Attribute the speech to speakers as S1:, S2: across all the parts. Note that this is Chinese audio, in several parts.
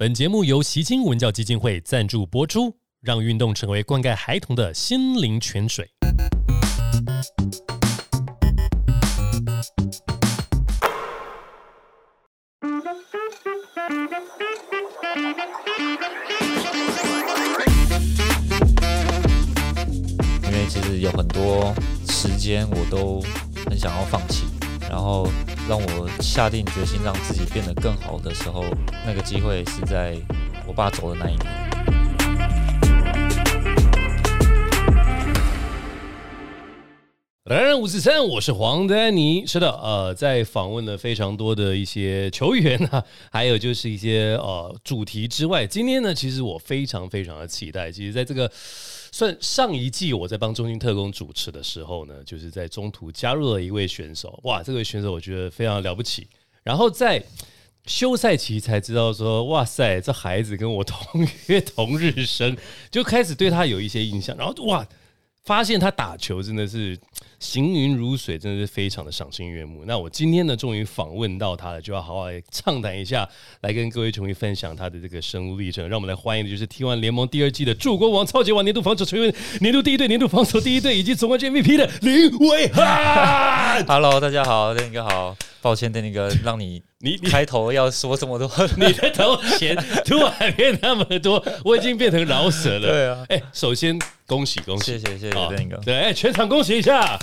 S1: 本节目由习金文教基金会赞助播出，让运动成为灌溉孩童的心灵泉水。
S2: 因为其实有很多时间我都很想要放弃，然后让我下定决心让自己变得更好的时候，那个机会是在我爸走的那一年。
S1: 人人五四三，我是黄丹妮。是的，呃，在访问了非常多的一些球员啊，还有就是一些呃主题之外，今天呢，其实我非常非常的期待。其实，在这个算上一季我在帮中心特工主持的时候呢，就是在中途加入了一位选手，哇，这位选手我觉得非常了不起。然后在休赛期才知道说，哇塞，这孩子跟我同月同日生，就开始对他有一些印象。然后哇，发现他打球真的是行云如水，真的是非常的赏心悦目。那我今天呢，终于访问到他了，就要好好畅谈一下，来跟各位球迷分享他的这个生路历程。让我们来欢迎的就是 T1 联盟第二季的助攻王、超级王、年度防守球员、年度第一队、年度防守第一队以及总冠军 MVP 的林伟汉。
S2: Hello，大家好，电尼哥好，抱歉，电尼哥让你
S1: 你你
S2: 开头要说这么多，
S1: 你的头衔突然变那么多，我已经变成饶舌了。
S2: 对啊
S1: 哎、首先恭喜恭喜，
S2: 谢谢谢谢
S1: 啊
S2: 电尼哥。
S1: 对，哎、全场恭喜一下，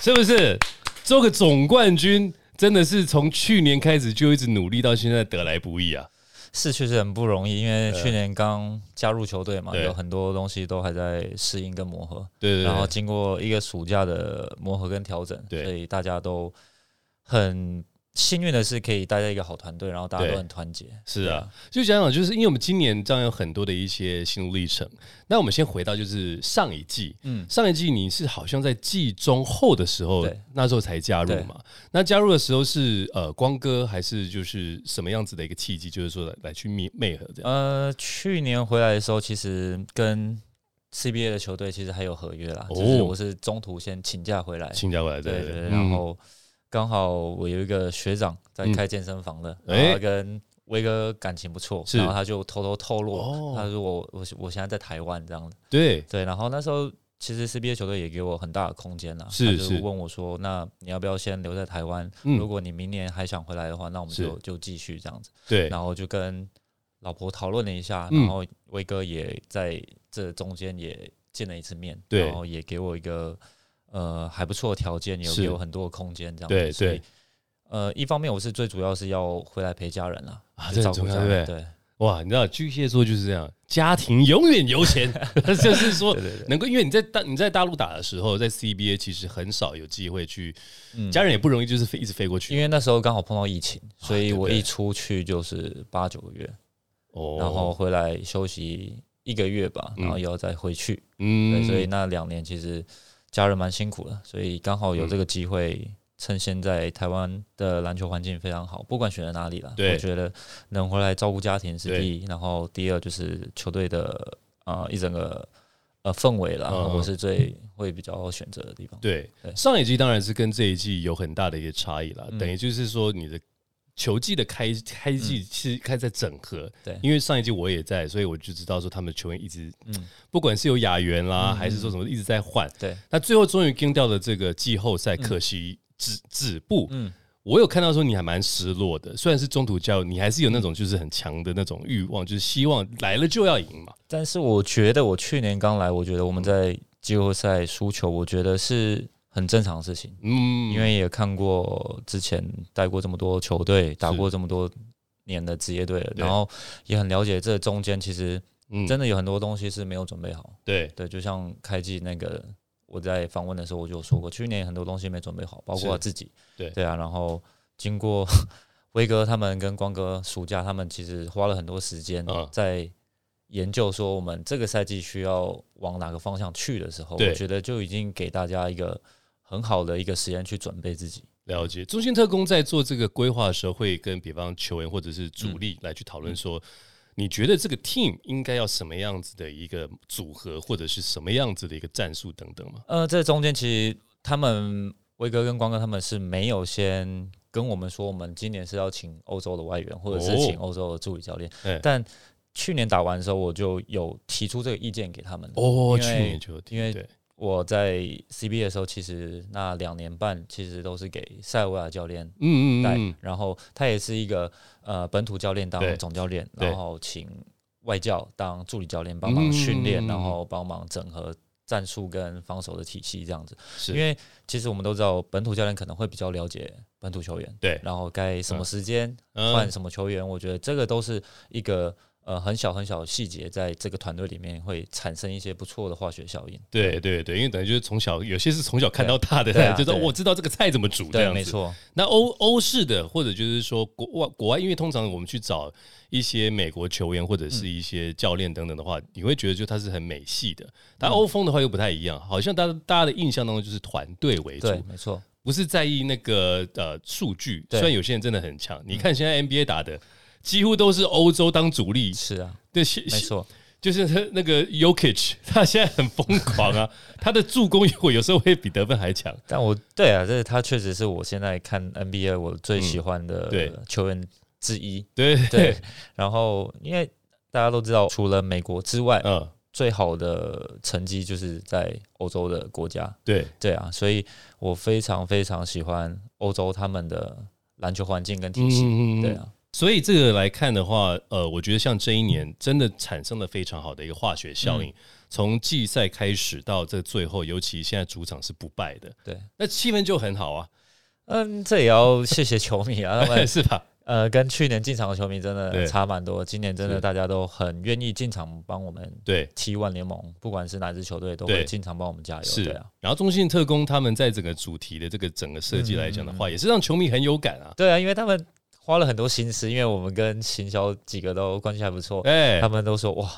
S1: 是不是？做个总冠军真的是从去年开始就一直努力到现在，得来不易啊。
S2: 是确实很不容易，因为去年刚加入球队嘛，有很多东西都还在适应跟磨合。
S1: 对对对，
S2: 然后经过一个暑假的磨合跟调整，所以大家都很幸运的是可以待在一个好团队，然后大家都很团结。
S1: 是啊就想想，就是因为我们今年这样有很多的一些心路历程。那我们先回到就是上一季，
S2: 嗯，
S1: 上一季你是好像在季中后的时候
S2: 对，
S1: 那时候才加入嘛？那加入的时候是呃光哥还是就是什么样子的一个契机？就是说来来去魅魅合这样？
S2: 呃，去年回来的时候，其实跟 CBA 的球队其实还有合约啦，
S1: 哦
S2: 就是我是中途先请假回来，
S1: 请假回来，对
S2: 对然后刚好我有一个学长在开健身房的，
S1: 嗯
S2: 然后跟威哥感情不错，然后他就偷偷透露，
S1: 哦。
S2: 他说我我我现在在台湾这样子，
S1: 对。
S2: 对，然后那时候其实 CBA 球队也给我很大的空间啦，
S1: 是
S2: 他就是。问我说，那你要不要先留在台湾？
S1: 嗯。
S2: 如果你明年还想回来的话，那我们就就继续这样子。
S1: 对，
S2: 然后就跟老婆讨论了一下，
S1: 嗯。
S2: 然后威哥也在这中间也见了一次面，
S1: 对。
S2: 然后也给我一个呃还不错的条件，有
S1: 是。
S2: 给我很多的空间这样子。
S1: 对对。
S2: 呃，一方面我是最主要是要回来陪家人啦，
S1: 啊这很
S2: 就照顾家人。
S1: 重要对？哇，你知道巨蟹座就是这样，家庭永远优先，就是说能够，因为你在大你在大陆打的时候，在 CBA 其实很少有机会去，
S2: 嗯。
S1: 家人也不容易就是飞一直飞过去，
S2: 因为那时候刚好碰到疫情，所以我一出去就是八九个月，
S1: 哦。
S2: 然后回来休息一个月吧，
S1: 嗯。
S2: 然后又要再回去。
S1: 嗯。
S2: 所以那两年其实家人蛮辛苦的，所以刚好有
S1: 嗯。
S2: 这个机会，趁现在台湾的篮球环境非常好，不管选择哪里了，
S1: 对。
S2: 我觉得能回来照顾家庭是第一，然后第二就是球队的呃一整个呃氛围啦，我是最会比较选择的地方。
S1: 对。
S2: 对。
S1: 上一季当然是跟这一季有很大的一个差异了，
S2: 嗯。
S1: 等于就是说你的球季的开开季是开在整合，
S2: 对。
S1: 因为上一季我也在，所以我就知道说他们球员一直
S2: 嗯，
S1: 不管是有亚员啦，
S2: 嗯
S1: 还是说什么一直在换，
S2: 对，
S1: 那最后终于跟掉了这个季后赛，可惜止止步。
S2: 嗯，
S1: 我有看到说你还蛮失落的，虽然是中途加入，你还是有那种就是很强的那种欲望，就是希望来了就要赢嘛。
S2: 但是我觉得我去年刚来，我觉得我们在季后赛输球，我觉得是很正常的事情。
S1: 嗯，
S2: 因为也看过之前带过这么多球队，打过这么多年的职业队了，然后也很了解这中间其实
S1: 嗯
S2: 真的有很多东西是没有准备好。
S1: 对
S2: 对，就像开季那个我在访问的时候我就说过，去年很多东西没准备好，包括
S1: 是
S2: 自己。
S1: 对
S2: 对啊，然后经过 威哥他们跟光哥暑假，他们其实花了很多时间
S1: 嗯
S2: 在。研究说我们这个赛季需要往哪个方向去的时候，我觉得就已经给大家一个很好的一个时间去准备自己。
S1: 了解。中心特工在做这个规划的时候，会跟比方球员或者是主力来去讨论说，你觉得这个 team 应该要什么样子的一个组合，或者是什么样子的一个战术等等吗？
S2: 呃，这中间其实他们威哥跟光哥他们是没有先跟我们说，我们今年是要请欧洲的外援，或者是
S1: 哦
S2: 请欧洲的助理教练。
S1: 哎
S2: 但去年打完的时候，我就有提出这个意见给他们。
S1: 哦，去年就有提
S2: 因为
S1: 对
S2: 我在 CBA 的时候，其实那两年半其实都是给塞尔维亚教练带，
S1: 嗯嗯嗯，
S2: 然后他也是一个呃本土教练当总教练，然后请外教当助理教练帮忙训练，
S1: 嗯
S2: 然后帮忙整合战术跟防守的体系这样子。因为其实我们都知道，本土教练可能会比较了解本土球员，
S1: 对
S2: 然后该什么时间
S1: 嗯。
S2: 换什么球员，我觉得这个都是一个呃很小很小的细节，在这个团队里面会产生一些不错的化学效应。
S1: 对对对，因为等于就是从小有些是从小看到大的，
S2: 啊
S1: 就是我知道这个菜怎么煮这，样子。
S2: 没错，
S1: 那欧欧式的，或者就是说国外国外，因为通常我们去找一些美国球员或者是一些教练等等的话，你会觉得就他是很美系的，但欧风的话又不太一样，好像大家大家的印象当中就是团队为主，
S2: 对，没错，
S1: 不是在意那个呃数据。虽然有些人真的很强，你看现在 NBA 打的几乎都是欧洲当主力，
S2: 是啊，
S1: 对，
S2: 没错，
S1: 就是他那个 Yokich，他现在很疯狂啊，他的助攻我有时候会比得分还强。
S2: 但我对啊，这他确实是我现在看 NBA 我最喜欢的球员之一。
S1: 对
S2: 对，然后因为大家都知道，除了美国之外，
S1: 嗯，
S2: 最好的成绩就是在欧洲的国家。
S1: 对，
S2: 对啊，所以我非常非常喜欢欧洲他们的篮球环境跟体系。
S1: 嗯
S2: 对啊，
S1: 所以这个来看的话，呃，我觉得像这一年真的产生了非常好的一个化学效
S2: 嗯。
S1: 应，从季赛开始到这最后，尤其现在主场是不败的，
S2: 对，
S1: 那气氛就很好啊，
S2: 嗯，这也要谢谢球迷啊，他们
S1: 是吧？
S2: 呃跟去年进场的球迷真的差蛮多，今年真的大家都很愿意进场帮我们
S1: 对，
S2: 七万联盟，不管是哪支球队都会进场帮我们加油。
S1: 是。
S2: 对啊，。
S1: 然后中信特工他们在整个主题的这个整个设计来讲的话，也是让球迷很有感啊。
S2: 对啊，因为他们花了很多心思，因为我们跟行销几个都关系还不错，
S1: 哎
S2: 他，们都说哇。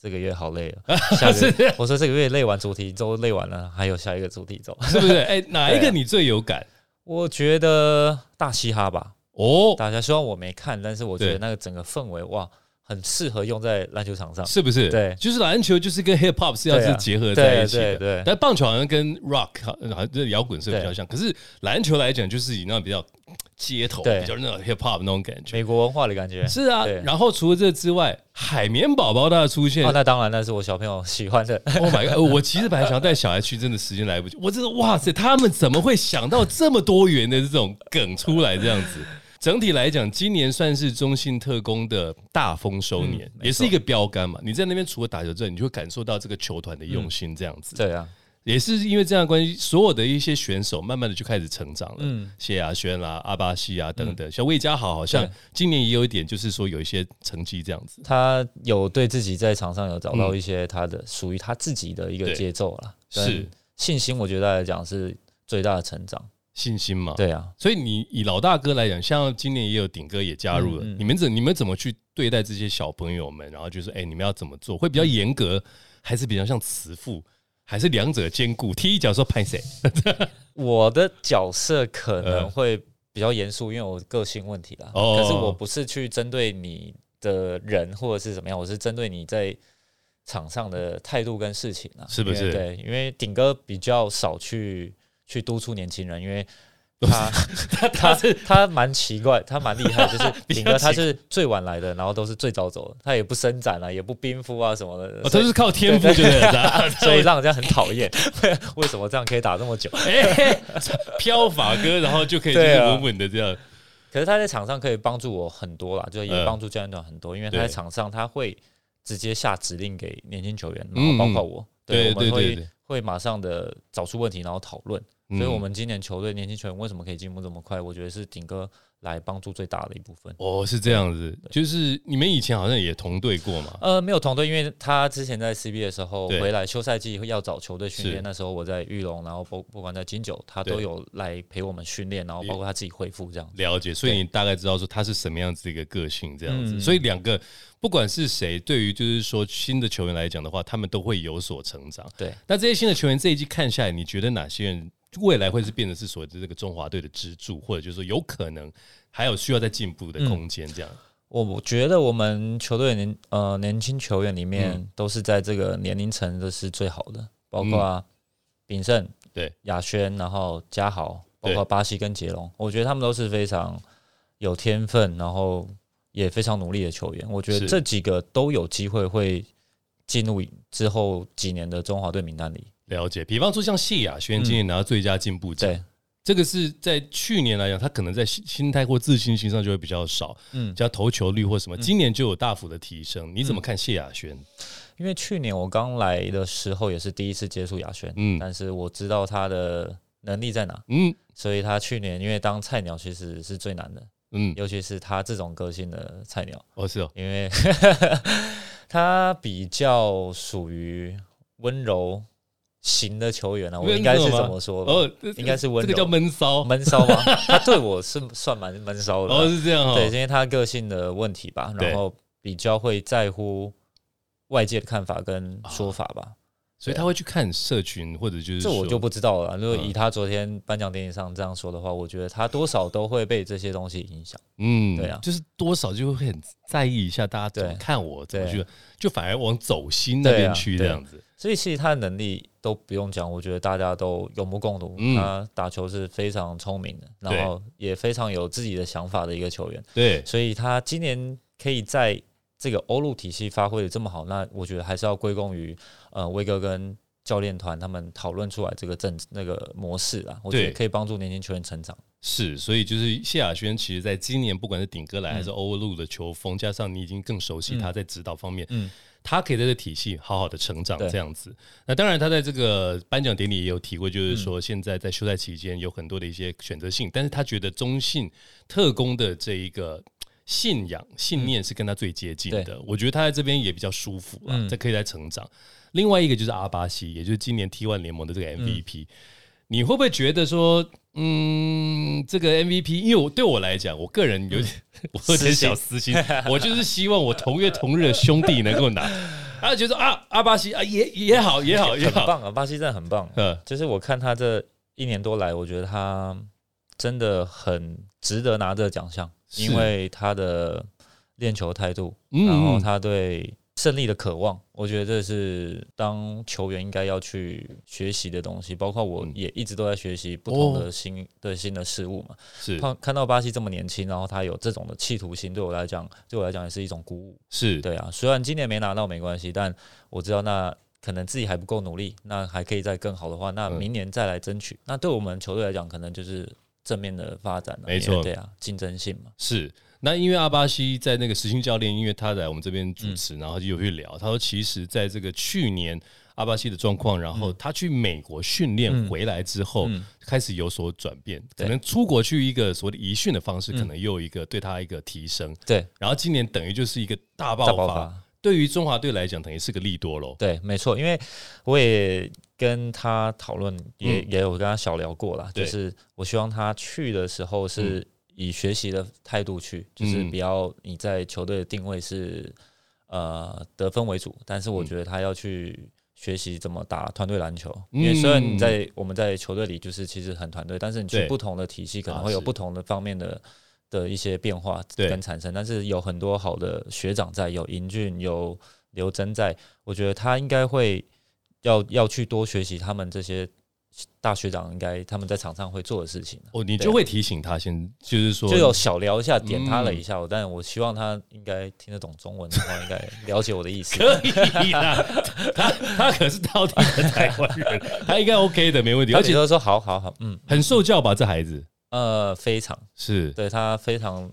S2: 这个月好累了，下个月我说这个月累完主题周累完了，还有下一个主题周。
S1: 是不是？哎，哪一个你最有感？
S2: 我觉得大嘻哈吧，
S1: 哦，
S2: 大家虽然我没看，但是我觉得那个整个氛围哇，很适合用在篮球场上。
S1: 是不是？
S2: 对
S1: 就是篮球就是跟 hip hop 是要是结合在一起的。
S2: 对
S1: 但棒球好像跟 rock 好像这摇滚是比较像，可是篮球来讲就是以那比较街头、
S2: 对
S1: 比较那种 hip hop 那种感觉。
S2: 美国文化的感觉。
S1: 是啊，
S2: 对
S1: 然后除了这之外，海绵宝宝它的出现
S2: 哦，那当然，那是我小朋友喜欢的。
S1: ，Oh my god！我其实本来想要带小孩去，真的时间来不及。我真的哇塞，他们怎么会想到这么多元的这种梗出来这样子？整体来讲，今年算是中信特工的大丰收年，
S2: 嗯没错
S1: 也是一个标杆嘛。你在那边除了打球之外，你就会感受到这个球团的用心，这样子。
S2: 对啊，
S1: 也是因为这样的关系，所有的一些选手慢慢的就开始成长了。
S2: 嗯，
S1: 谢亚轩啦、阿巴西啊等等，像魏家豪好像今年也有一点，就是说有一些成绩这样子。
S2: 他有对自己在场上有找到一些他的属于他自己的一个
S1: 对
S2: 节奏了，
S1: 是
S2: 信心，我觉得来讲是最大的成长。
S1: 信心嘛，
S2: 对啊，
S1: 所以你以老大哥来讲，像今年也有顶哥也加入了，
S2: 嗯嗯
S1: 你们怎你们怎么去对待这些小朋友们？然后就是哎、你们要怎么做？会比较严格，还是比较像慈父，还是两者兼顾？踢一脚说拍谁？
S2: 我的角色可
S1: 呃
S2: 能会比较严肃，因为我个性问题啦。
S1: 哦
S2: 可是我不是去针对你的人或者是怎么样，我是针对你在场上的态度跟事情啊，
S1: 是不是
S2: 对，因为顶哥比较少去去督促年轻人，因为。他他他他蛮奇怪，他蛮厉害，就是 顶哥他是最晚来的，然后都是最早走的，他也不伸展啊，也不冰敷啊什么的，
S1: 都是靠天赋，对不对？
S2: 所以让人家很讨厌。为什么这样可以打这么久？
S1: 哎，飘法哥，然后就可以就是稳稳的这样。
S2: 可是他在场上可以帮助我很多啦，就也
S1: 嗯
S2: 帮助教练团很多，因为他在场上他会直接下指令给年轻球员，
S1: 嗯
S2: 然后包括我，
S1: 对
S2: 我们会会马上的找出问题，然后讨论。
S1: 嗯
S2: 所以，我们今年球队年轻球员为什么可以进步这么快？我觉得是顶哥来帮助最大的一部分。
S1: 哦是这样子，就是你们以前好像也同队过嘛？
S2: 呃，没有同队，因为他之前在 CBA 的时候回来休赛季要找球队训练，那时候我在玉龙，然后不不管在金九，他都有来陪我们训练，然后包括他自己恢复这样。
S1: 了解，所以你大概知道说他是什么样子的一个个性，这样子。
S2: 嗯
S1: 所以两个不管是谁，对于就是说新的球员来讲的话，他们都会有所成长。
S2: 对，
S1: 那这些新的球员这一季看下来，你觉得哪些人未来会是变得是所谓的这个中华队的支柱，或者就是说有可能还有需要再进步的空间？这样、
S2: 我我觉得我们球队年呃年轻球员里面
S1: 嗯。
S2: 都是在这个年龄层的是最好的，包括炳胜、
S1: 对。
S2: 亚轩，然后嘉豪、包括巴西跟杰龙，我觉得他们都是非常有天分，然后也非常努力的球员。我觉得这几个都有机会会进入之后几年的中华队名单里。
S1: 了解。比方说像谢雅轩今年拿到最佳进步奖，
S2: 对，
S1: 这个是在去年来讲，他可能在心心态或自信心上就会比较少，
S2: 嗯，
S1: 加投球率或什么，今年就有大幅的提升。你怎么看谢雅轩？
S2: 因为去年我刚来的时候也是第一次接触雅轩，
S1: 嗯。
S2: 但是我知道他的能力在哪，
S1: 嗯。
S2: 所以他去年因为当菜鸟其实是最难的，
S1: 嗯，
S2: 尤其是他这种个性的菜鸟，
S1: 哦是哦，
S2: 因为 他比较属于温柔型的球员啊，我应该是怎么说应该是温柔。
S1: 这个叫闷骚，
S2: 闷骚吗？他对我是算蛮闷骚的吧，
S1: 哦是这样哦，
S2: 对，因为他个性的问题吧，然后比较会在乎外界的看法跟说法吧。
S1: 所以他会去看社群或者就是
S2: 这我就不知道了。如果
S1: 嗯。
S2: 以他昨天颁奖典礼上这样说的话，我觉得他多少都会被这些东西影响。
S1: 嗯，
S2: 对啊。
S1: 就是多少就会很在意一下大家怎么看我，怎么去，就反而往走心那边去这样子。
S2: 所以其实他的能力都不用讲，我觉得大家都有目共睹。
S1: 嗯
S2: 他打球是非常聪明的，然后也非常有自己的想法的一个球员。
S1: 对，
S2: 所以他今年可以在这个欧陆体系发挥的这么好，那我觉得还是要归功于呃威哥跟教练团他们讨论出来这个阵那个模式啊。我觉
S1: 对
S2: 得可以帮助年轻球员成长。
S1: 是，所以就是谢亚轩，其实在今年不管是顶哥来还是
S2: 嗯
S1: 欧陆的球风，加上你已经更熟悉他在指导方面，
S2: 嗯，
S1: 他可以在这个体系好好的成长这样子。那当然，他在这个颁奖典礼也有提过，就是说现在在休赛期间有很多的一些选择性，但是他觉得中信特工的这一个。信仰、信念是跟他最接近的，我觉得他在这边也比较舒服了，
S2: 嗯
S1: 这可以在成长。另外一个就是阿巴西，也就是今年 T1 联盟的这个 MVP，、你会不会觉得说，嗯，这个 MVP，因为我对我来讲，我个人有点，我有点小私心，我就是希望我同月同日的兄弟能够拿，啊，觉得啊，阿巴西啊，也也好，也好，也好，
S2: 很棒啊，巴西真的很棒。
S1: 嗯，
S2: 就是我看他这一年多来，我觉得他真的很值得拿这个奖项，因为他的练球态度，
S1: 嗯
S2: 然后他对胜利的渴望，我觉得这是当球员应该要去学习的东西。包括我
S1: 嗯
S2: 也一直都在学习不同
S1: 哦
S2: 的新、的新的事物嘛。
S1: 是
S2: 看看到巴西这么年轻，然后他有这种的企图心，对我来讲，对我来讲也是一种鼓舞。
S1: 是，
S2: 对啊，虽然今年没拿到没关系，但我知道那可能自己还不够努力，那还可以再更好的话，那
S1: 嗯
S2: 明年再来争取。那对我们球队来讲，可能就是正面的发展了。
S1: 没错
S2: 对啊，竞争性嘛。
S1: 是。那因为阿巴西在那个实心教练，因为他来我们这边主持，然后就有去聊，他说其实在这个去年阿巴西的状况，然后他去美国训练
S2: 嗯
S1: 回来之后，
S2: 嗯。
S1: 开始有所转变，可能出国去一个所谓的移训的方式，
S2: 嗯。
S1: 可能又有一个对他一个提升。
S2: 对，
S1: 然后今年等于就是一个大爆发，
S2: 大爆发。
S1: 对于中华队来讲，等于是个利多喽。
S2: 对，没错，因为我也跟他讨论，也、
S1: 嗯。
S2: 也有跟他小聊过啦，就是我希望他去的时候是以学习的态度去，就是
S1: 嗯。
S2: 不要你在球队的定位是呃得分为主，但是我
S1: 嗯。
S2: 觉得他要去。学习怎么打团队篮球，
S1: 嗯
S2: 因为虽然你在我们在球队里就是其实很团队，但是你去不同的体系可能会有不同的方面的的一些变化跟产生，但是有很多好的学长在，有英俊，有刘真在，我觉得他应该会要要去多学习他们这些大学长应该他们在场上会做的事情。
S1: 哦，你就会提醒他先，就是说，
S2: 就有小聊一下，点他
S1: 嗯
S2: 了一下，但我希望他应该听得懂中文的话，应该了解我的意思。
S1: 可以啦，他他可是到底的台湾人，他应该 OK 的，没问题，而且
S2: 他说好好好，嗯，
S1: 很受教吧，这孩子？
S2: 呃，非常。
S1: 是。
S2: 对他非常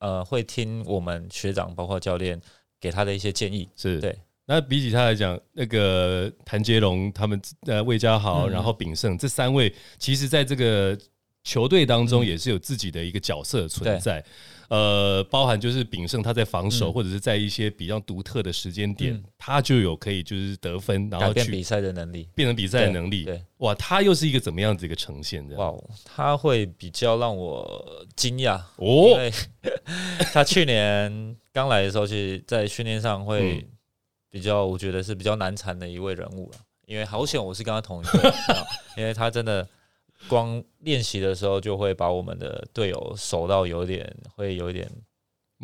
S2: 呃会听我们学长包括教练给他的一些建议。
S1: 是，
S2: 对。
S1: 那比起他来讲，那个谭杰龙他们呃魏家豪，
S2: 嗯。
S1: 然后炳胜这三位，其实在这个球队当中
S2: 嗯。
S1: 也是有自己的一个角色存在。呃，包含就是炳胜他在防守，
S2: 嗯。
S1: 或者是在一些比较独特的时间点，
S2: 嗯。
S1: 他就有可以就是得分，然后去
S2: 比赛的能力，
S1: 变成比赛的能力。
S2: 对，
S1: 哇，他又是一个怎么样子一个呈现？的？
S2: 哇哦，他会比较让我惊讶，因
S1: 哦，
S2: 为 他去年刚来的时候，其实在训练上会
S1: 嗯
S2: 比较，我觉得是比较难缠的一位人物了。因为好险我是跟他同一队，你知道因为他真的光练习的时候就会把我们的队友守到有点会有一点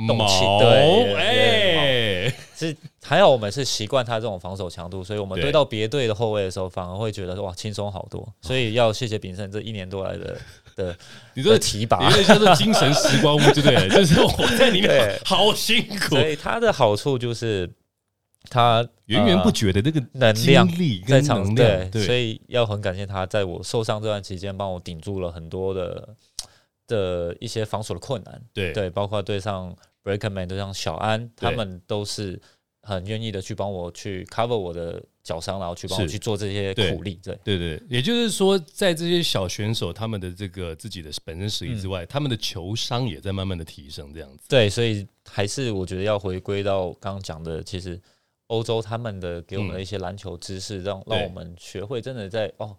S2: 动气
S1: 毛
S2: 对
S1: 哎，
S2: 是还好我们是习惯他这种防守强度，所以我们
S1: 对
S2: 对到别队的后卫的时候，反而会觉得哇轻松好多。所以要谢谢炳胜这一年多来的 的
S1: 你这
S2: 是提拔
S1: 有，点像是精神时光屋，对不对？就是我在里面好辛苦，
S2: 所以他的好处就是他
S1: 源源不
S2: 呃
S1: 绝的那个
S2: 能量
S1: 精力
S2: 在场
S1: 跟能量，
S2: 对，所，以要很感谢他，在我受伤这段期间，帮我顶住了很多的 的一些防守的困难。
S1: 对。
S2: 对，包括对上 Breakman，对上小安，他们都是很愿意的去帮我去 cover 我的脚伤，然后去帮我去做这些苦力。对，
S1: 对对，也就是说，在这些小选手他们的这个自己的本身实力之外，
S2: 嗯
S1: 他们的球商也在慢慢的提升，这样子。
S2: 对，所以还是我觉得要回归到刚刚讲的，其实欧洲他们的给我们的一些篮球知识，让让我们学会真的在哦，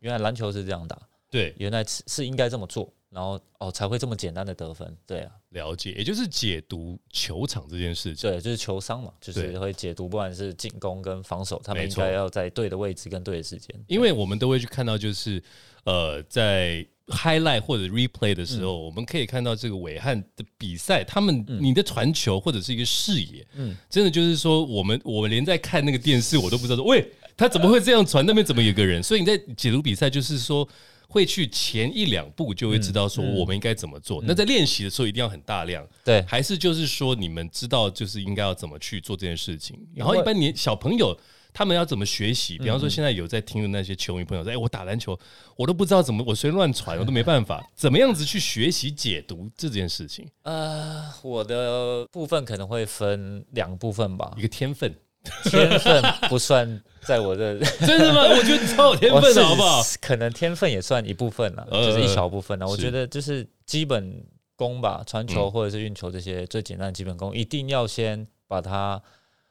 S2: 原来篮球是这样打，
S1: 对，
S2: 原来是是应该这么做，然后哦才会这么简单的得分。对啊，
S1: 了解，也就是解读球场这件事情。
S2: 对，就是球商嘛，就是会解读，不管是进攻跟防守，他们应该要在对的位置跟对的时间。
S1: 因为我们都会去看到，就是呃，在 highlight 或者 replay 的时
S2: 嗯
S1: 候，我们可以看到这个伟汉的比赛，他们你的传球或者是一个视野，
S2: 嗯
S1: 真的就是说，我们我们连在看那个电视，我都不知道说，喂，他怎么会这样传？那边怎么有个人？所以你在解读比赛，就是说。会去前一两步就会知道说我们应该怎么做。那在练习的时候一定要很大量，
S2: 对，
S1: 还是就是说你们知道就是应该要怎么去做这件事情。然后一般年小朋友他们要怎么学习？比方
S2: 嗯
S1: 说现在有在听的那些球迷朋友说：“哎，我打篮球，我都不知道怎么，我随便乱传，我都没办法，怎么样子去学习解读这件事情？
S2: 呃，我的部分可能会分两部分吧
S1: 一，个天分，
S2: 天分不算在我的，
S1: 真的吗？我觉得超有天分的好不好？？
S2: 可能天分也算一部分了，
S1: 呃
S2: 就是一小部分了。我
S1: 是
S2: 觉得就是基本功吧，传球
S1: 嗯
S2: 或者是运球这些最简单的基本功，一定要先把它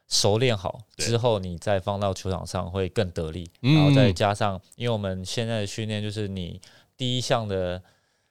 S2: 熟练好，之后你再放到球场上会更得力。
S1: 嗯
S2: 然后再加上，因为我们现在的训练就是你第一项的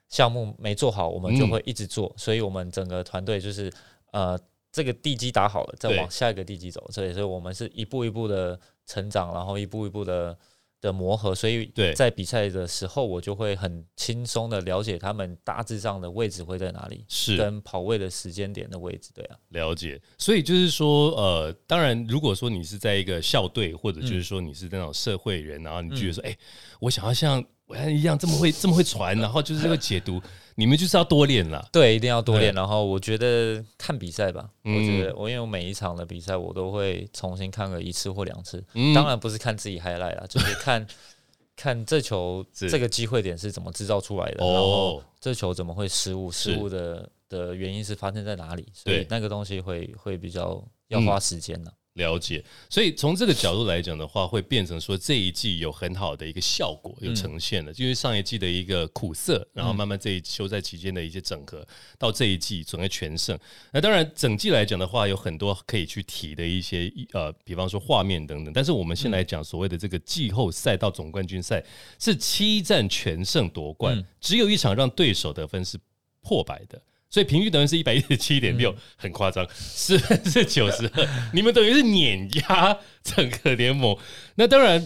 S2: 项目没做好，我们就
S1: 嗯
S2: 会一直做，所以我们整个团队就是呃。这个地基打好了，再往下一个地基走，所以，所以我们是一步一步的成长，然后一步一步的的磨合，所以
S1: 对。
S2: 在比赛的时候，我就会很轻松的了解他们大致上的位置会在哪里，
S1: 是。
S2: 跟跑位的时间点的位置，对啊，
S1: 了解，所以就是说，呃，当然，如果说你是在一个校队，或者就是说你是那种社会人，然后你觉得说，哎、我想要像伟安一样这么会这么会传，然后就是这个解读，你们就是要多练啦。
S2: 对，一定要多练。然后我觉得看比赛吧，
S1: 嗯
S2: 我觉得我因为我每一场的比赛我都会重新看个一次或两次，
S1: 嗯
S2: 当然不是看自己 highlight 啦，就是看 看这球这个机会点是怎么制造出来的，然后
S1: 哦，
S2: 这球怎么会失误，失误的的原因是发生在哪里，所以
S1: 对
S2: 那个东西会会比较要
S1: 嗯
S2: 花时间的。
S1: 了解。所以从这个角度来讲的话，会变成说这一季有很好的一个效果有呈现了，因为上一季的一个苦涩，然后慢慢这一休赛期间的一些整合，到这一季整个全胜。那当然整季来讲的话，有很多可以去提的一些呃，比方说画面等等。但是我们先来讲所谓的这个季后赛到总冠军赛是七战全胜夺冠，
S2: 嗯
S1: 只有一场让对手得分是破百的。所以平均等于是一百一十七点六，很夸张，十分之九十二，你们等于是碾压整个联盟。那当然，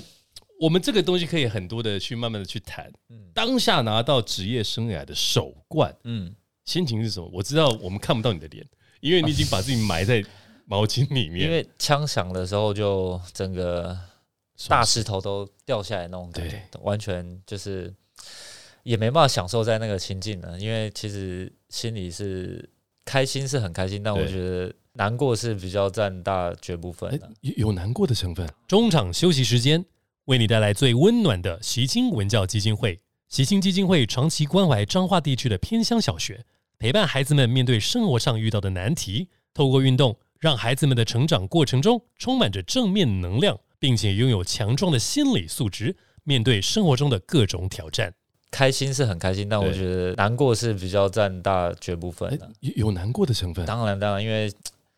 S1: 我们这个东西可以很多的去慢慢的去谈。当下拿到职业生涯的首冠，
S2: 嗯，
S1: 心情是什么？我知道我们看不到你的脸，因为你已经把自己埋在 毛巾里面。
S2: 因为枪响的时候就整个大石头都掉下来那种感觉，完全就是也没办法享受在那个情境了。因为其实心里是开心是很开心，但我觉得难过是比较占大绝部分的。
S1: 有有难过的成分。中场休息时间，为你带来最温暖的习青文教基金会。习青基金会长期关怀彰化地区的偏乡小学，陪伴孩子们面对生活上遇到的难题，透过运动，让孩子们的成长过程中充满着正面能量，并且拥有强壮的心理素质，面对生活中的各种挑战。
S2: 开心是很开心，但我觉得难过是比较占大绝部分
S1: 哎
S2: 的。
S1: 有有难过的成分。
S2: 当然，当然，因为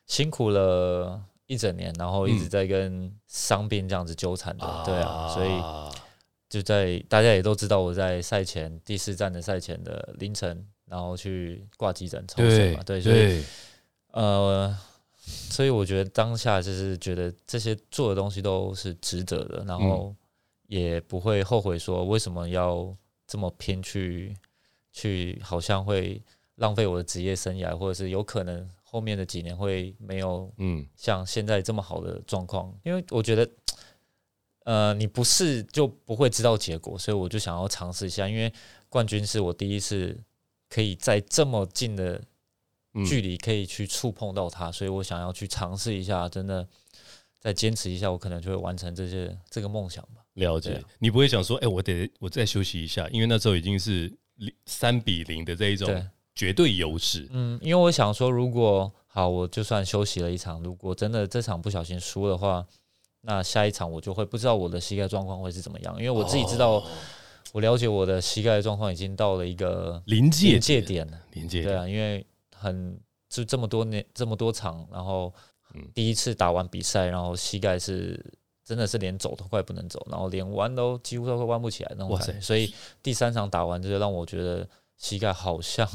S2: 辛苦了一整年，然后一直在跟伤病这样子纠缠着，对啊，所以就在大家也都知道，我在赛前第四站的赛前的凌晨，然后去挂急诊抽血嘛，对，所以，呃，所以我觉得当下就是觉得这些做的东西都是值得的，然后也不会后悔说为什么要这么拼去去，好像会浪费我的职业生涯，或者是有可能后面的几年会没有
S1: 嗯，
S2: 像现在这么好的状况，因为我觉得，呃，你不试就不会知道结果，所以我就想要尝试一下，因为冠军是我第一次可以在这么近的
S1: 嗯。
S2: 距离可以去触碰到它，所以我想要去尝试一下，真的再坚持一下，我可能就会完成这些这个梦想吧。
S1: 了解
S2: 啊。
S1: 你不会想说，哎，我得我再休息一下，因为那时候已经是零三比零的这一种
S2: 对，
S1: 绝对优势。
S2: 嗯，因为我想说，如果好，我就算休息了一场，如果真的这场不小心输的话，那下一场我就会不知道我的膝盖状况会是怎么样，因为我自己知道，
S1: 哦
S2: 我了解我的膝盖状况已经到了一个
S1: 临界
S2: 临界，点了。
S1: 临界点，
S2: 对啊，因为很就这么多年这么多场，然后
S1: 嗯
S2: 第一次打完比赛，然后膝盖是真的是连走都快不能走，然后连弯都几乎都快弯不起来那种感觉。所以第三场打完，就让我觉得膝盖好像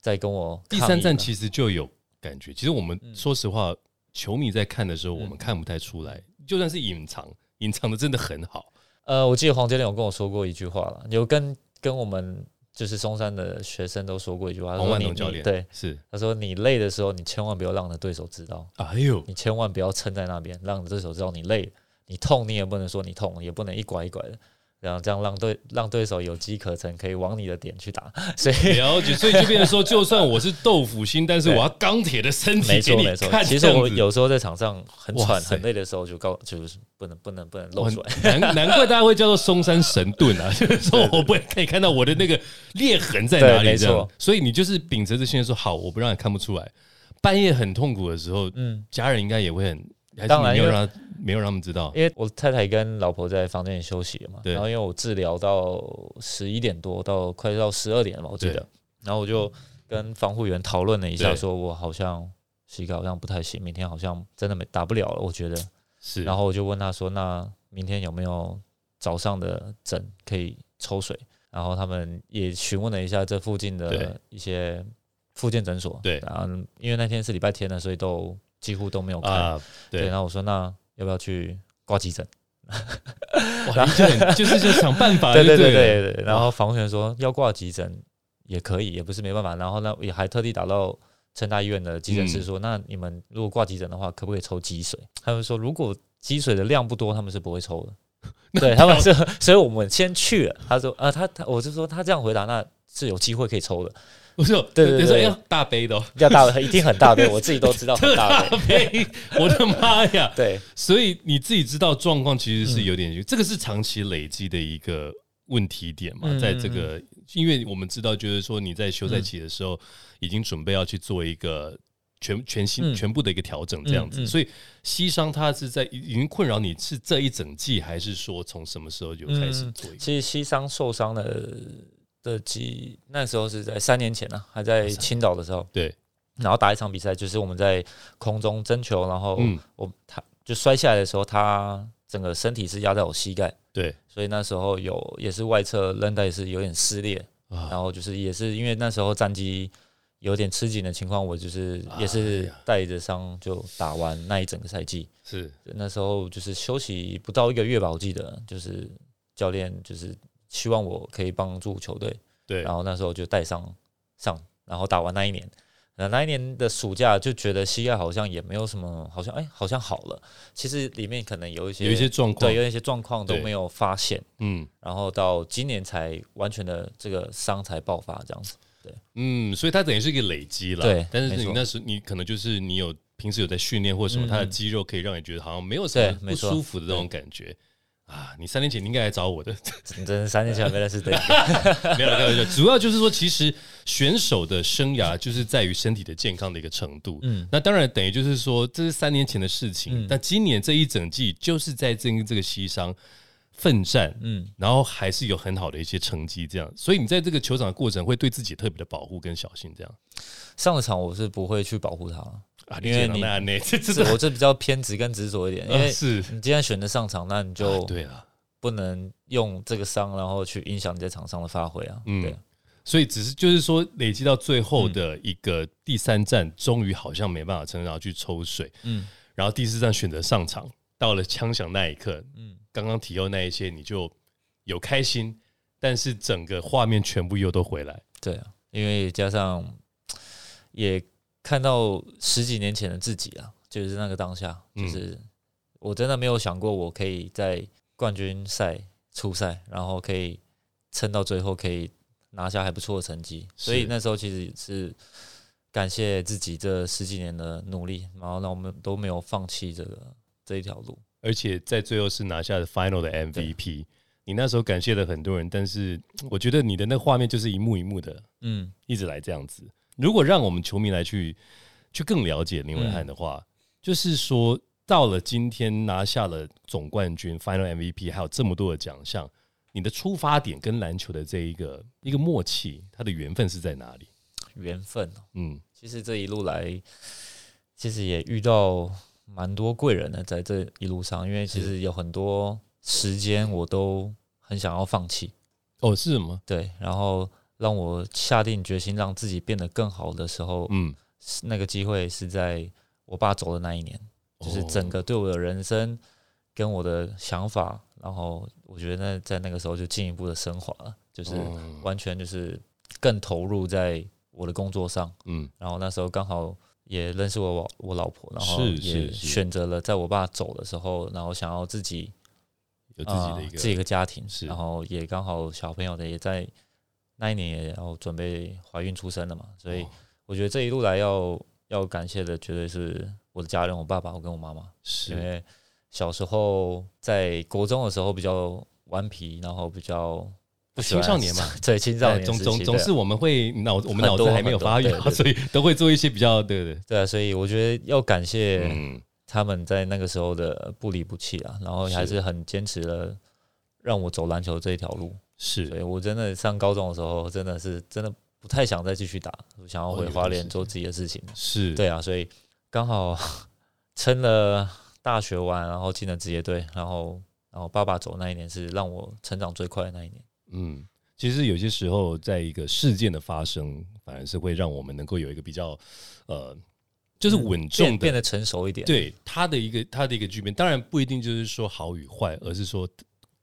S2: 在跟我
S1: 第三站其实就有感觉。其实我们
S2: 嗯。
S1: 说实话，球迷在看的时候，
S2: 嗯
S1: 我们看不太出来，就算是隐藏，隐藏的真的很好。
S2: 呃，我记得黄教练有跟我说过一句话了，有跟跟我们就是松山的学生都说过一句话，他
S1: 黄万龙教练
S2: 你对，
S1: 是，
S2: 他说你累的时候，你千万不要让你的对手知道，
S1: 哎呦，
S2: 你千万不要撑在那边，让你对手知道你累了，你痛你也不能说你痛，也不能一拐一拐的，然后这样让对让对手有机可乘，可以往你的点去打，所以。
S1: 了解，所以就变成说，就算我是豆腐心，但是我要钢铁的身体
S2: 没
S1: 给你
S2: 错没错
S1: 看。，
S2: 其实我有时候在场上很喘很累的时候，就告就是不能不能不能露出来。
S1: 难难怪大家会叫做松山神盾啊，就是说我不会可以看到我的那个裂痕在哪里，
S2: 对没错。
S1: 所以你就是秉着这信念说，好，我不让你看不出来。半夜很痛苦的时候，
S2: 嗯，
S1: 家人应该也会很，还是
S2: 当然因为
S1: 你没有让他没有让他们知道。
S2: 因为我太太跟老婆在房间里休息了嘛，
S1: 对。
S2: 然后因为我治疗到十一点多，到快到十二点了嘛，我记得，然后我就跟防护员讨论了一下，说我好像膝盖好像不太行，明天好像真的没打不了了，我觉得。
S1: 是，
S2: 然后我就问他说，那明天有没有早上的诊可以抽水？然后他们也询问了一下这附近的一些复健诊所，
S1: 对。
S2: 然后因为那天是礼拜天的，所以都几乎都没有开。
S1: 啊，
S2: 对，
S1: 对
S2: 然，后我说那要不要去挂急诊？
S1: 就很 就是就想办法，
S2: 对对对
S1: 对。
S2: 然后防务员说要挂急诊也可以，也不是没办法。然后呢，也还特地打到成大医院的急诊室
S1: 嗯
S2: 说，那你们如果挂急诊的话，可不可以抽积水？他们说如果积水的量不多，他们是不会抽的。对他们是，所以我们先去了。他说啊，他他我就说他这样回答，那是有机会可以抽的，
S1: 我说
S2: 对对对
S1: 你说要大杯的哦，
S2: 要大一定很大杯，我自己都知道 很
S1: 特
S2: 大
S1: 大
S2: 杯。
S1: 我的妈呀！
S2: 对，
S1: 所以你自己知道状况其实是
S2: 嗯。
S1: 有点，这个是长期累积的一个问题点嘛，
S2: 嗯
S1: 在这个，因为我们知道，就是说你在休赛期的时候，已经准备要去做一个全全新、
S2: 嗯。
S1: 全部的一个调整，这样子，
S2: 嗯嗯。
S1: 所以西伤它是在已经困扰你是这一整季，还是说从什么时候就开始
S2: 嗯。
S1: 做？
S2: 其实西伤受伤的的几那时候是在三年前呢、啊，还在青岛的时候，
S1: 对，
S2: 然后打一场比赛，就是我们在空中争球，然后
S1: 嗯，
S2: 我他就摔下来的时候，他整个身体是压在我膝盖，
S1: 对。
S2: 所以那时候有也是外侧韧带是有点撕裂，然
S1: 啊，
S2: 后就是也是因为那时候战绩有点吃紧的情况，我就是也
S1: 哎
S2: 是带着伤就打完那一整个赛季。
S1: 是。
S2: 那时候就是休息不到一个月吧，我记得就是教练就是希望我可以帮助球队，
S1: 对。
S2: 然后那时候就带上上，然后打完那一年，那那一年的暑假就觉得膝盖好像也没有什么，好像哎好像好了，其实里面可能有一些
S1: 有一些状况。
S2: 对，有一些状况都没有发现，
S1: 嗯
S2: 然后到今年才完全的这个伤才爆发这样子。对。
S1: 嗯，所以它等于是一个累积了，
S2: 对
S1: 但是你那时你可能就是你有平时有在训练或什么，
S2: 嗯
S1: 它的肌肉可以让你觉得好像没有什么不舒服的那种感觉啊。你三年前你应该来找我的，
S2: 真的三年前还没认识对，
S1: 没有了，开玩笑。主要就是说，其实选手的生涯就是在于身体的健康的一个程度。
S2: 嗯
S1: 那当然等于就是说，这是三年前的事情，
S2: 嗯
S1: 但今年这一整季就是在这个这个膝伤奋战，
S2: 嗯，
S1: 然后还是有很好的一些成绩，这样。所以你在这个球场的过程会对自己特别的保护跟小心，这样
S2: 上了场我是不会去保护他，
S1: 啊。
S2: 因为你
S1: 这这
S2: 是我这比较偏执跟执着一点，因为
S1: 呃是
S2: 你既然选择上场，那你就
S1: 啊对了。
S2: 不能用这个伤，然后去影响你在场上的发挥啊。
S1: 嗯
S2: 对，
S1: 所以只是就是说，累积到最后的一个第三站，终于好像没办法撑，然后去抽水，
S2: 嗯
S1: 然后第四站选择上场，到了枪响那一刻，
S2: 嗯，
S1: 刚刚提到那一些，你就有开心，但是整个画面全部又都回来，
S2: 对啊，因为加上也看到十几年前的自己啊，就是那个当下，就是我真的没有想过我可以在冠军赛初赛，然后可以撑到最后，可以拿下还不错的成绩。所以那时候其实是感谢自己这十几年的努力，然后让我们都没有放弃这个这一条路。
S1: 而且在最后是拿下了 final 的 MVP。你那时候感谢了很多人，但是我觉得你的那画面就是一幕一幕的，嗯，一直来这样子。如果让我们球迷来去去更了解林伟汉的话，就是说到了今天拿下了总冠军 final MVP，还有这么多的奖项，你的出发点跟篮球的这一个一个默契，它的缘分是在哪里？
S2: 缘分，嗯，其实这一路来，其实也遇到蛮多贵人的，在这一路上，因为其实有很多。时间我都很想要放弃，
S1: 哦，是吗？
S2: 对，然后让我下定决心让自己变得更好的时候，嗯，那个机会是在我爸走的那一年，就是整个对我的人生跟我的想法，然后我觉得在那个时候就进一步的升华了，就是完全就是更投入在我的工作上，嗯，然后那时候刚好也认识我我老婆，然后也选择了在我爸走的时候，然后想要自己。
S1: 有自己的一个
S2: 自己一个家庭，是，然后也刚好小朋友的也在那一年也要准备怀孕出生了嘛，所以我觉得这一路来要要感谢的绝对是我的家人，我爸爸，我跟我妈妈，是。因为小时候在国中的时候比较顽皮，然后比较
S1: 青少年嘛，
S2: 对青少年
S1: 总总总是我们会脑我们脑子还没有发育，所以都会做一些比较对对。
S2: 对啊，所以我觉得要感谢。他们在那个时候的不离不弃啊，然后还是很坚持了让我走篮球这一条路。
S1: 是，
S2: 所以我真的上高中的时候，真的是真的不太想再继续打，想要回花莲做自己的事情。
S1: 是
S2: 对啊，所以刚好 撑了大学完，然后进了职业队，然后然后爸爸走那一年是让我成长最快的那一年。
S1: 嗯，其实有些时候，在一个事件的发生，反而是会让我们能够有一个比较呃。就是稳重的，
S2: 变得成熟一点。
S1: 对他的一个他的一个巨变，当然不一定就是说好与坏，而是说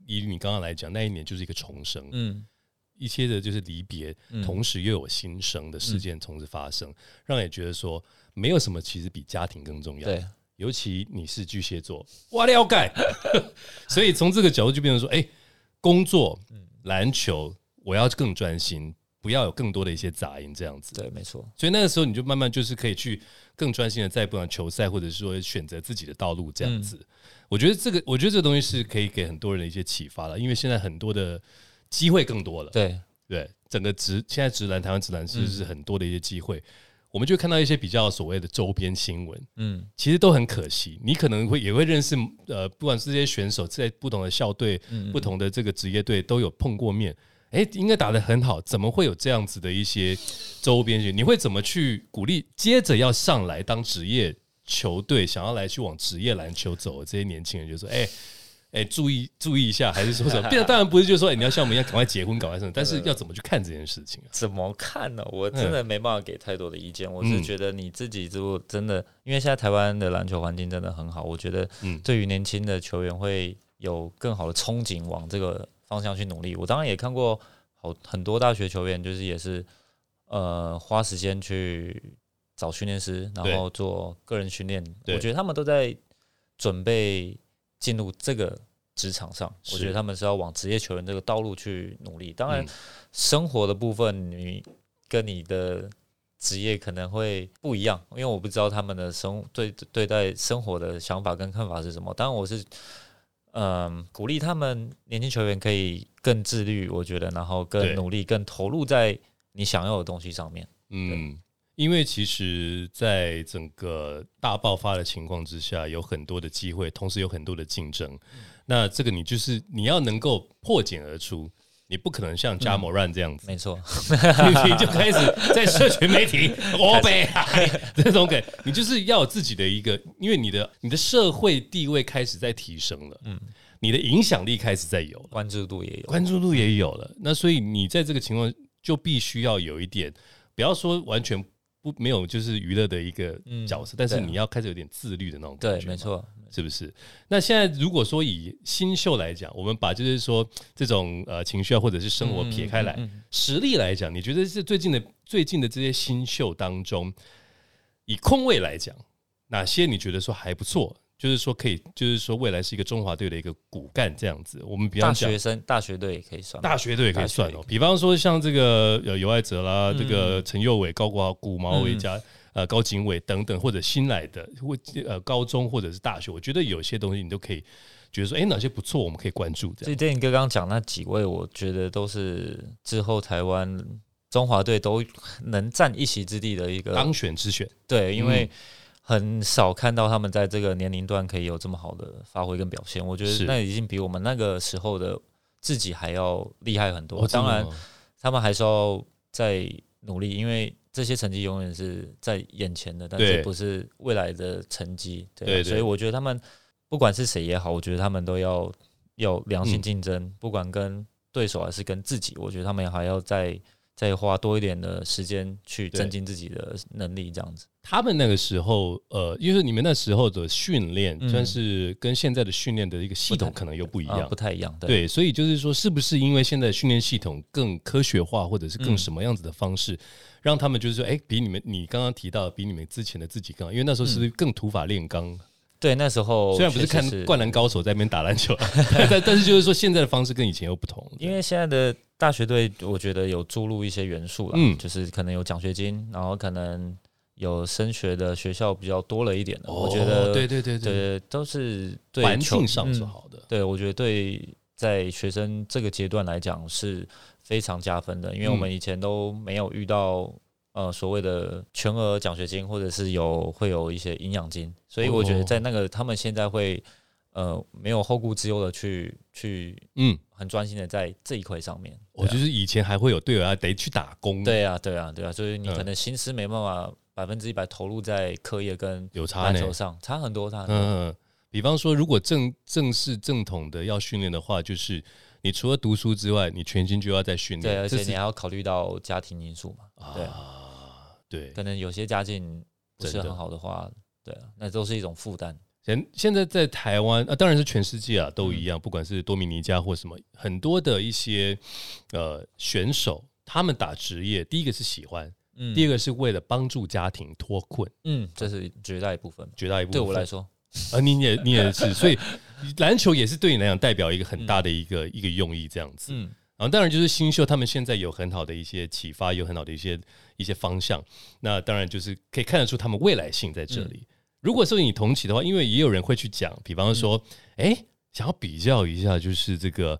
S1: 以你刚刚来讲，那一年就是一个重生，嗯，一些的就是离别，同时又有新生的事件同时发生，让人觉得说没有什么其实比家庭更重要。
S2: 对，
S1: 尤其你是巨蟹座，哇了解，所以从这个角度就变成说，哎，工作、篮球，我要更专心。不要有更多的一些杂音，这样子。
S2: 对，没错。
S1: 所以那个时候你就慢慢就是可以去更专心的在不管球赛，或者是说选择自己的道路这样子。我觉得这个，我觉得这个东西是可以给很多人的一些启发了，因为现在很多的机会更多了。
S2: 对
S1: 对，整个直现在直男台湾直男是是很多的一些机会，我们就看到一些比较所谓的周边新闻，嗯，其实都很可惜。你可能会也会认识呃，不管是这些选手在不同的校队、不同的这个职业队都有碰过面。哎，应该打得很好，怎么会有这样子的一些周边性？你会怎么去鼓励接着要上来当职业球队，想要来去往职业篮球走的这些年轻人？就说，哎哎，注意注意一下，还是说什么？当然不是，就是说，哎，你要像我们一样赶快结婚，赶快生。但是要怎么去看这件事情啊？
S2: 怎么看呢？我真的没办法给太多的意见。我是觉得你自己如果真的，因为现在台湾的篮球环境真的很好，我觉得，嗯，对于年轻的球员会有更好的憧憬，往这个。方向去努力，我当然也看过好很多大学球员，就是也是呃花时间去找训练师，然后做个人训练。我觉得他们都在准备进入这个职场上，我觉得他们是要往职业球员这个道路去努力。当然，生活的部分你跟你的职业可能会不一样，因为我不知道他们的生对对待生活的想法跟看法是什么。当然，我是。嗯，鼓励他们年轻球员可以更自律，我觉得，然后更努力、更投入在你想要的东西上面。
S1: 嗯，因为其实，在整个大爆发的情况之下，有很多的机会，同时有很多的竞争。那这个你就是你要能够破茧而出。你不可能像加摩兰这样子，
S2: 没错，
S1: 你就开始在社群媒体我被害这种梗，你就是要有自己的一个，因为你的你的社会地位开始在提升了，嗯，你的影响力开始在有，
S2: 关注度也有，
S1: 关注度也有了，那所以你在这个情况就必须要有一点，不要说完全。不没有就是娱乐的一个角色，但是你要开始有点自律的那种感觉，
S2: 没错，
S1: 是不是？那现在如果说以新秀来讲，我们把就是说这种呃情绪啊，或者是生活撇开来，实力来讲，你觉得是最近的最近的这些新秀当中，以空位来讲，哪些你觉得说还不错？就是说可以，就是说未来是一个中华队的一个骨干这样子。我们比
S2: 大
S1: 方讲
S2: 学生大学队也可以算，
S1: 大学队也可以。算哦比方说像这个呃尤爱哲啦，
S2: 嗯
S1: 这个陈佑伟、高国豪、古毛维加呃高景伟等等，或者新来的或呃高中或者是大学，我觉得有些东西你都可以觉得说，哎，哪些不错，我们可以关注这样。
S2: 所以电影哥刚刚讲那几位，我觉得都是之后台湾中华队都能占一席之地的一个
S1: 当选之选，
S2: 对，因为
S1: 嗯
S2: 很少看到他们在这个年龄段可以有这么好的发挥跟表现。我觉得那已经比我们那个时候的自己还要厉害很多。
S1: 哦
S2: 当然，他们还是要再努力，因为这些成绩永远是在眼前的，但
S1: 对
S2: 是不是未来的成绩。对啊
S1: 对对
S2: 所以我觉得他们不管是谁也好，我觉得他们都要要良性
S1: 嗯
S2: 竞争，不管跟对手还是跟自己，我觉得他们还要再再花多一点的时间去增进自己的能力，这样子。
S1: 他们那个时候，呃，因为你们那时候的训练，
S2: 嗯
S1: 算是跟现在的训练的一个系统可能又不一样
S2: 啊不。太一样。对，
S1: 对，所以就是说，是不是因为现在训练系统更科学化，或者是更
S2: 嗯
S1: 什么样子的方式，让他们就是说，哎，比你们你刚刚提到比你们之前的自己更好？因为那时候是更土法炼钢？
S2: 对，那时候
S1: 虽然不是看灌篮高手》在那边打篮球，但但是就是说现在的方式跟以前又不同。
S2: 因为现在的大学队，我觉得有注入一些元素了，
S1: 嗯
S2: 就是可能有奖学金，然后可能有升学的学校比较多了一点的。我觉得
S1: 哦对对对对，
S2: 对都是对
S1: 环境上是
S2: 嗯
S1: 好的。
S2: 对，我觉得对在学生这个阶段来讲是非常加分的，因为我们
S1: 嗯
S2: 以前都没有遇到。呃，所谓的全额奖学金，或者是有会有一些营养金，所以我觉
S1: 哦
S2: 得在那个他们现在会呃没有后顾之忧的去去
S1: 嗯，
S2: 很专心的在这一块上面。
S1: 我就是以前还会有队友啊，得去打工，，
S2: 对啊，对啊，对啊，所以你
S1: 嗯
S2: 可能心思没办法百分之一百投入在课业跟
S1: 有差呢
S2: 篮球。上，差很多，差很多。
S1: 嗯，比方说，如果正正式正统的要训练的话，就是你除了读书之外，你全心就要在训练，
S2: 对，而且你还要考虑到家庭因素嘛。对
S1: 啊，对。
S2: 可能有些家境不是很好的话，对啊，那都是一种负担。
S1: 现现在在台湾啊，当然是全世界啊都
S2: 嗯
S1: 一样，不管是多米尼加或什么，很多的一些呃选手，他们打职业，第一个是喜欢，
S2: 嗯
S1: 第二个是为了帮助家庭脱困，
S2: 嗯，这是绝大一部分。
S1: 绝大一部分
S2: 对我来，说，
S1: 啊，你也你也是，所以篮球也是对你来讲代表一个很大的一个、一个用意，这样子。
S2: 嗯
S1: 然后当然就是新秀，他们现在有很好的一些启发，有很好的一些一些方向。那当然就是可以看得出他们未来性在这
S2: 嗯
S1: 里。如果说你同期的话，因为也有人会去讲，比方说，
S2: 嗯
S1: 哎、想要比较一下，就是这个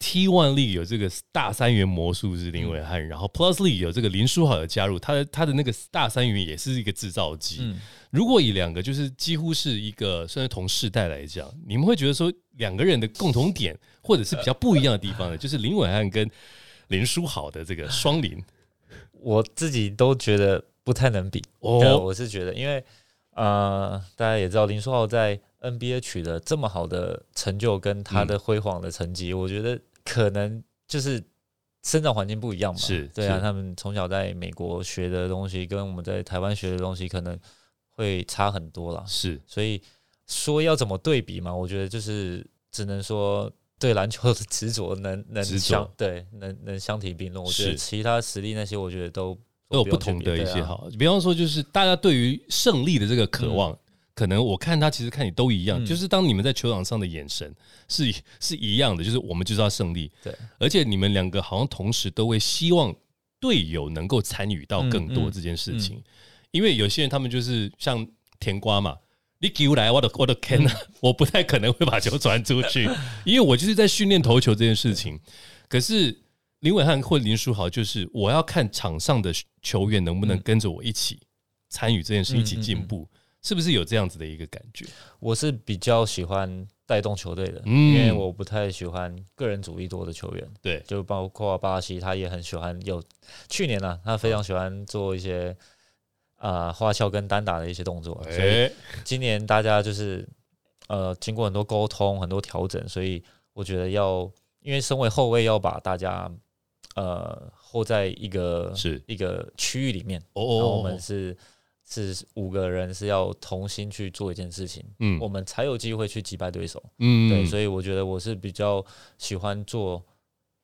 S1: T One League 有这个大三元魔术是林伟汉，然后 Plus League 有这个林书豪的加入，他的他的那个大三元也是一个制造机。
S2: 嗯，
S1: 如果以两个就是几乎是一个算是同世代来讲，你们会觉得说两个人的共同点或者是比较不一样的地方呢？就是林伟汉跟林书豪的这个双林
S2: 我自己都觉得不太能比。对，
S1: 哦，
S2: 我是觉得，因为呃，大家也知道林书豪在 NBA 取得这么好的成就，跟他
S1: 嗯
S2: 的辉煌的成绩，我觉得可能就是生长环境不一样嘛。
S1: 是
S2: 对啊，他们从小在美国学的东西，跟我们在台湾学的东西可能会差很多啦。
S1: 是
S2: 所以说要怎么对比嘛？我觉得就是只能说对篮球的执着能能相对能能相提并论。我觉
S1: 是
S2: 得其他实力那些，我觉得都
S1: 都有不同的一些哈，比方说就是大家对于胜利的这个渴望。可能我看他其实看你都一样，
S2: 嗯。
S1: 就是当你们在球场上的眼神是是一样的，就是我们就是要胜利。
S2: 对，
S1: 而且你们两个好像同时都会希望队友能够参与到更多这件事情，因为有些人他们就是像甜瓜嘛，你给我来，我的我的天呐，我不太可能会把球传出去，因为我就是在训练投球这件事情。可是林伟汉或林书豪，就是我要看场上的球员能不能
S2: 嗯。
S1: 跟着我一起参与这件事，
S2: 嗯
S1: 一起进步，是不是有这样子的一个感觉？
S2: 我是比较喜欢带动球队的，
S1: 嗯。
S2: 因为我不太喜欢个人主义多的球员，
S1: 对，
S2: 就包括巴西，他也很喜欢有去年呢、他非常喜欢做一些啊、花哨跟单打的一些动作，所以
S1: 哎，
S2: 今年大家就是呃经过很多沟通、很多调整，所以我觉得要因为身为后卫要把大家呃后在一个
S1: 是。
S2: 一个区域里面，
S1: 哦
S2: 然后我
S1: 哦，
S2: 们是是五个人是要同心去做一件事情，
S1: 嗯。
S2: 我们才有机会去击败对手。
S1: 嗯。
S2: 对，所以我觉得我是比较喜欢做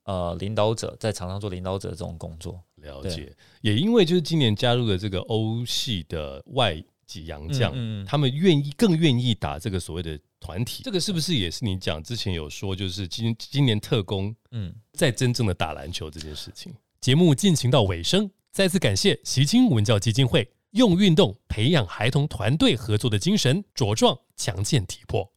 S2: 呃领导者，在场上做领导者这种工作，
S1: 了解，也因为就是今年加入了这个欧系的外籍洋将，
S2: 嗯
S1: 他们愿意更愿意打这个所谓的团体，这个是不是也是你讲之前有说，就是今今年特工
S2: 嗯，
S1: 在真正的打篮球这件事情？节目进行到尾声，再次感谢习青文教基金会用运动培养孩童团队合作的精神，茁壮强健体魄。